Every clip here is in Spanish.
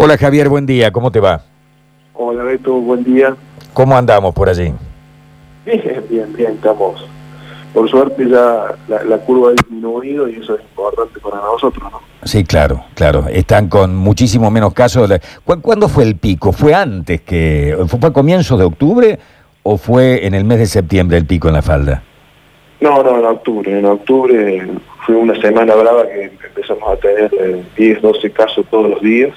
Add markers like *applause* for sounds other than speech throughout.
Hola Javier, buen día, ¿cómo te va? Hola Beto, buen día. ¿Cómo andamos por allí? Bien, bien, bien, estamos. Por suerte ya la, curva ha disminuido y eso es importante para nosotros, ¿no? Sí, claro, claro. Están con muchísimo menos casos. ¿Cuándo fue el pico? ¿Fue antes que... ¿Fue a comienzos de octubre o fue en el mes de septiembre el pico en la falda? No, no, en octubre. En octubre fue una semana brava que empezamos a tener 10, eh, 12 casos todos los días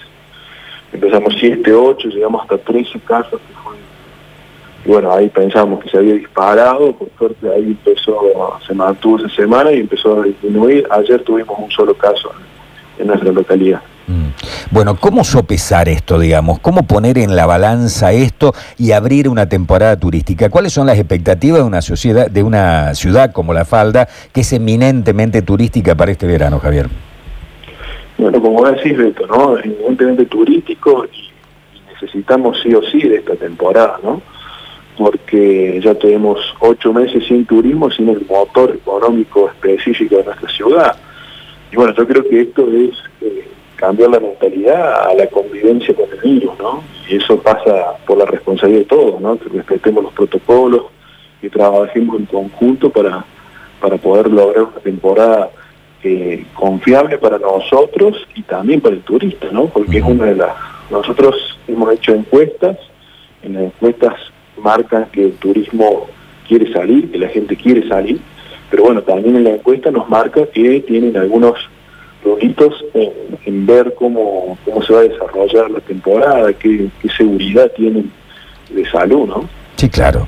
empezamos 7, 8, llegamos hasta 13 casos y bueno, ahí pensamos que se había disparado, por suerte ahí empezó, se mantuvo esa semana y empezó a disminuir. Ayer tuvimos un solo caso en nuestra localidad. Mm. Bueno, ¿cómo sopesar esto, digamos? ¿Cómo poner en la balanza esto y abrir una temporada turística? ¿Cuáles son las expectativas de una sociedad, de una ciudad como La Falda, que es eminentemente turística para este verano, Javier? Bueno, como decís, Beto, ¿no? Evidentemente turístico y, necesitamos sí o sí de esta temporada, ¿no? Porque ya tenemos ocho meses sin turismo, sin el motor económico específico de nuestra ciudad. Y bueno, yo creo que esto es eh, cambiar la mentalidad a la convivencia con el virus, ¿no? Y eso pasa por la responsabilidad de todos, ¿no? Que respetemos los protocolos, y trabajemos en conjunto para, para poder lograr una temporada eh, confiable para nosotros y también para el turista, ¿no? Porque es una de las... Nosotros hemos hecho encuestas, en las encuestas marcan que el turismo quiere salir, que la gente quiere salir, pero bueno, también en la encuesta nos marca que tienen algunos rulitos en, ver cómo, cómo se va a desarrollar la temporada, qué, qué seguridad tienen de salud, ¿no? Sí, claro.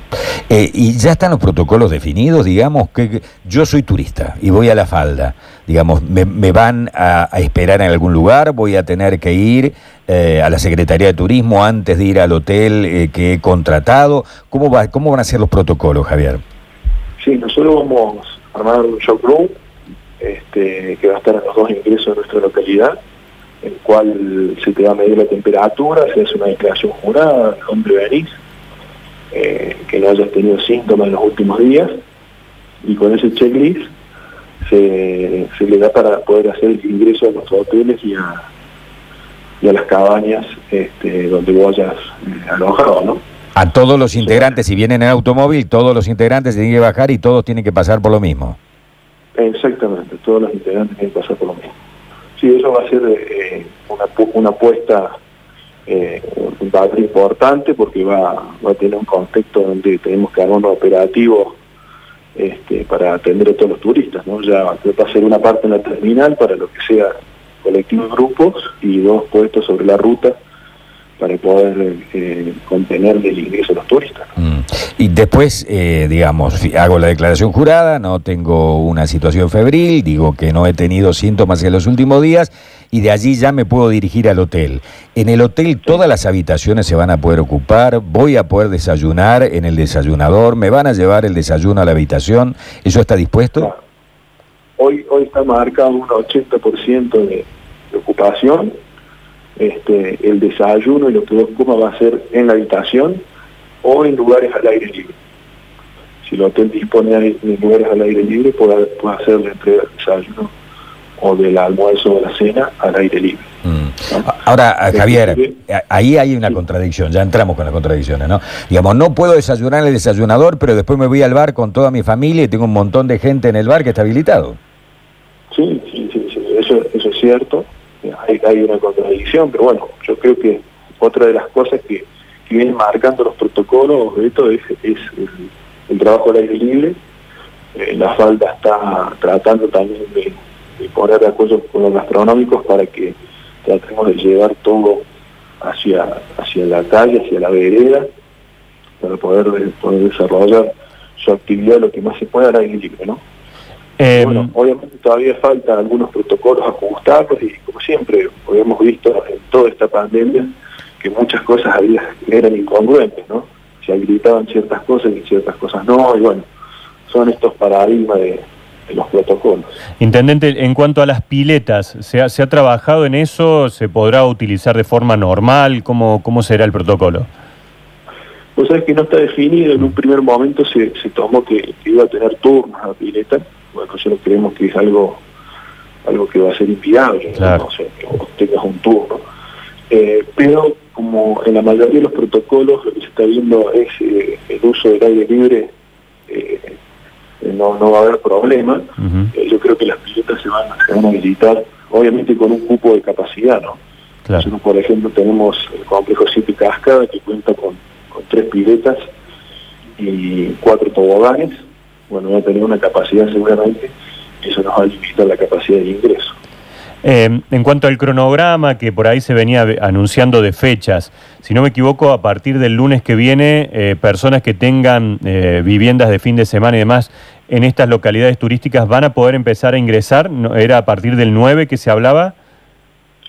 Eh, y ya están los protocolos definidos, digamos, que yo soy turista y voy a la falda, digamos, me, van a, esperar en algún lugar, voy a tener que ir eh, a la Secretaría de Turismo antes de ir al hotel eh, que he contratado. ¿Cómo, va, ¿Cómo van a ser los protocolos, Javier? Sí, nosotros vamos a armar un showroom este, que va a estar en los dos ingresos de nuestra localidad, en el cual se te va a medir la temperatura, se hace una declaración jurada, dónde venís, eh, que no hayas tenido síntomas en los últimos días y con ese checklist se, le da para poder hacer el ingreso a los hoteles y a, y a las cabañas este, donde vos hayas eh, alojado, ¿no? A todos los integrantes, si vienen en automóvil, todos los integrantes tienen que bajar y todos tienen que pasar por lo mismo. Exactamente, todos los integrantes tienen que pasar por lo mismo. Sí, eso va a ser eh, una, una apuesta eh, un papel importante porque va, va a tener un contexto donde tenemos que armar un operativo este, para atender a todos los turistas, ¿no? Ya va a ser una parte en la terminal para lo que sea colectivos grupos y dos puestos sobre la ruta para poder eh, contener el ingreso de los turistas. Mm. Y después, eh, digamos, hago la declaración jurada, no tengo una situación febril, digo que no he tenido síntomas en los últimos días y de allí ya me puedo dirigir al hotel. En el hotel todas las habitaciones se van a poder ocupar, voy a poder desayunar en el desayunador, me van a llevar el desayuno a la habitación, ¿eso está dispuesto? Hoy, hoy está marcado un 80% de, de ocupación, este, el desayuno y lo que comas va a ser en la habitación o en lugares al aire libre. Si el hotel dispone de lugares al aire libre, puede, puede hacer entrega del desayuno o del almuerzo o la cena al aire libre. Mm. Ahora, Javier, ahí hay una contradicción, ya entramos con las contradicciones, ¿no? Digamos, no puedo desayunar en el desayunador, pero después me voy al bar con toda mi familia y tengo un montón de gente en el bar que está habilitado. Sí, sí, sí, Eso, eso es cierto, hay, hay una contradicción, pero bueno, yo creo que otra de las cosas que, vienen marcando los protocolos, esto es, es el, trabajo al aire libre, eh, la falda está tratando también de poner de acuerdo con los gastronómicos para que tratemos de llevar todo hacia, hacia la calle, hacia la vereda, para poder, poder desarrollar su actividad lo que más se pueda al aire libre, ¿no? Em, bueno, obviamente todavía faltan algunos protocolos ajustados y como siempre hemos visto en toda esta pandemia que muchas cosas había, eran incongruentes, ¿no? Se habilitaban ciertas cosas y ciertas cosas no, y bueno, son estos paradigmas de, los protocolos. Intendente, en cuanto a las piletas, ¿se ha, trabajado en eso? ¿Se podrá utilizar de forma normal? ¿Cómo, cómo será el protocolo? Pues es que no está definido, en un primer momento se, tomó que, iba a tener turnos a la pileta, bueno, nosotros creemos que es algo algo que va a ser inviable, no sé, que tengas un turno. Eh, pero como en la mayoría de los protocolos lo que se está viendo es eh, el uso del aire libre, eh, no, no va a haber problema. yo creo que las piletas se van, se van a habilitar, obviamente con un cupo de capacidad, ¿no? Nosotros, por ejemplo, tenemos el complejo 7 Cascada que cuenta con, con tres piletas y cuatro toboganes. Bueno, va a tener una capacidad seguramente, eso nos va a limitar la capacidad de ingreso. Eh, en cuanto al cronograma que por ahí se venía anunciando de fechas, si no me equivoco, a partir del lunes que viene, eh, personas que tengan eh, viviendas de fin de semana y demás en estas localidades turísticas van a poder empezar a ingresar. ¿Era a partir del 9 que se hablaba?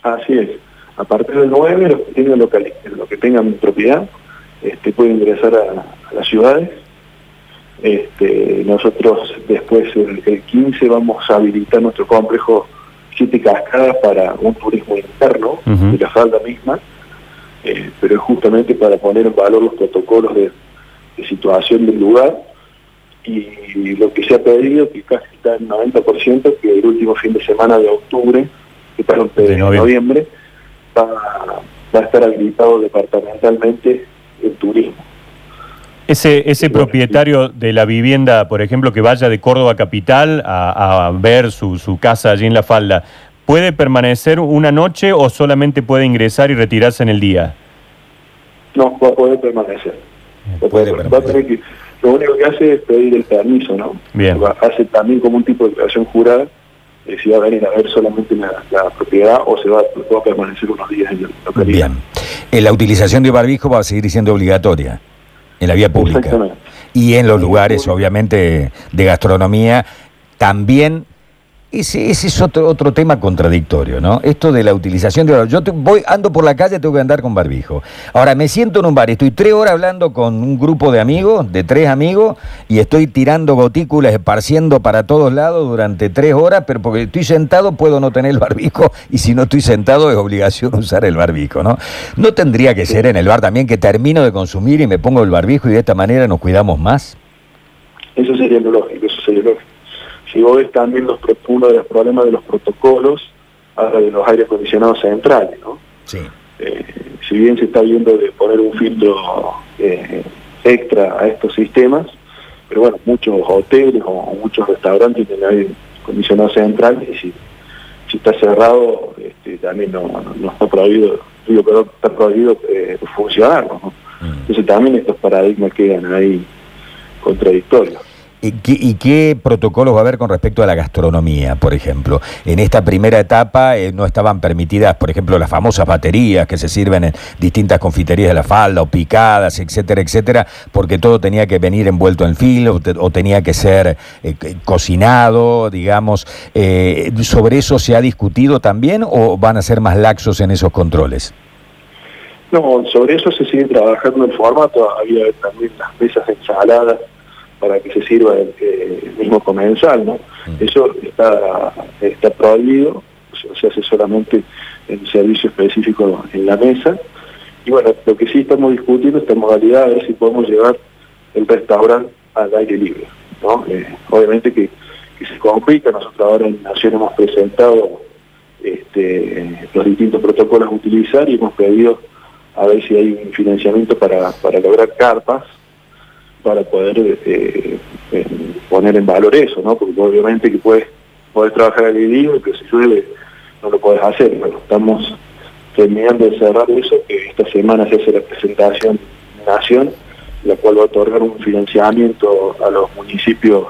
Así es. A partir del 9, los que tengan, los que tengan propiedad este, pueden ingresar a, las ciudades. Este, nosotros después, el, el 15, vamos a habilitar nuestro complejo siete cascadas para un turismo interno de la falda misma, eh, pero es justamente para poner en valor los protocolos de, situación del lugar. Y lo que se ha pedido, que casi está en 90%, que el último fin de semana de octubre, que para de noviembre, va, va a estar habilitado departamentalmente el turismo. Ese, ese propietario de la vivienda, por ejemplo, que vaya de Córdoba Capital a, ver su, su, casa allí en La Falda, ¿puede permanecer una noche o solamente puede ingresar y retirarse en el día? No, va a poder permanecer. puede permanecer. lo único que hace es pedir el permiso, ¿no? Bien. hace también como un tipo de declaración jurada, eh, si va a venir a ver solamente la, propiedad o se va, va, a permanecer unos días en el localidad. Bien. Eh, la utilización de barbijo va a seguir siendo obligatoria en la vía pública. Y en los lugares, obviamente, de gastronomía, también ese, es otro, otro tema contradictorio, ¿no? Esto de la utilización de Yo voy, ando por la calle, tengo que andar con barbijo. Ahora, me siento en un bar, estoy tres horas hablando con un grupo de amigos, de tres amigos, y estoy tirando gotículas, esparciendo para todos lados durante tres horas, pero porque estoy sentado puedo no tener el barbijo, y si no estoy sentado es obligación *laughs* usar el barbijo, ¿no? ¿No tendría que ser en el bar también que termino de consumir y me pongo el barbijo y de esta manera nos cuidamos más? Eso sería lo lógico, eso sería lógico si vos ves también los, uno de los problemas de los protocolos, habla de los aires acondicionados centrales, ¿no? Sí. Eh, si bien se está viendo de poner un filtro eh, extra a estos sistemas, pero bueno, muchos hoteles o muchos restaurantes tienen aire acondicionado central y si, si está cerrado este, también no, no, está prohibido, digo, pero está prohibido eh, funcionar, ¿no? Mm. Entonces también estos paradigmas quedan ahí contradictorios. ¿Y qué, protocolos va a haber con respecto a la gastronomía, por ejemplo? En esta primera etapa eh, no estaban permitidas, por ejemplo, las famosas baterías que se sirven en distintas confiterías de la falda o picadas, etcétera, etcétera, porque todo tenía que venir envuelto en filo o, tenía que ser eh, cocinado, digamos. Eh, ¿Sobre eso se ha discutido también o van a ser más laxos en esos controles? No, sobre eso se sigue trabajando en formato, había también las mesas ensaladas para que se sirva el, mismo comensal, ¿no? Mm. Eso está, está prohibido, se hace solamente en servicio específico en la mesa. Y bueno, lo que sí estamos discutiendo esta modalidad es si podemos llevar el restaurante al aire libre, ¿no? Eh, obviamente que, se complica, nosotros ahora en Nación hemos presentado este, los distintos protocolos a utilizar y hemos pedido a ver si hay un financiamiento para, para lograr carpas para poder eh, eh, poner en valor eso, ¿no? Porque obviamente que puedes, puedes trabajar al idioma, pero si llueve no lo puedes hacer. Bueno, estamos terminando de cerrar eso, que esta semana se hace la presentación Nación, la cual va a otorgar un financiamiento a los municipios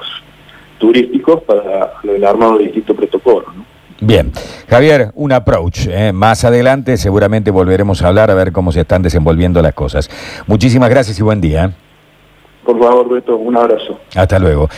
turísticos para el armado de distintos protocolos, ¿no? Bien, Javier, un approach. ¿eh? Más adelante seguramente volveremos a hablar a ver cómo se están desenvolviendo las cosas. Muchísimas gracias y buen día. Por favor, Beto, un abrazo. Hasta luego.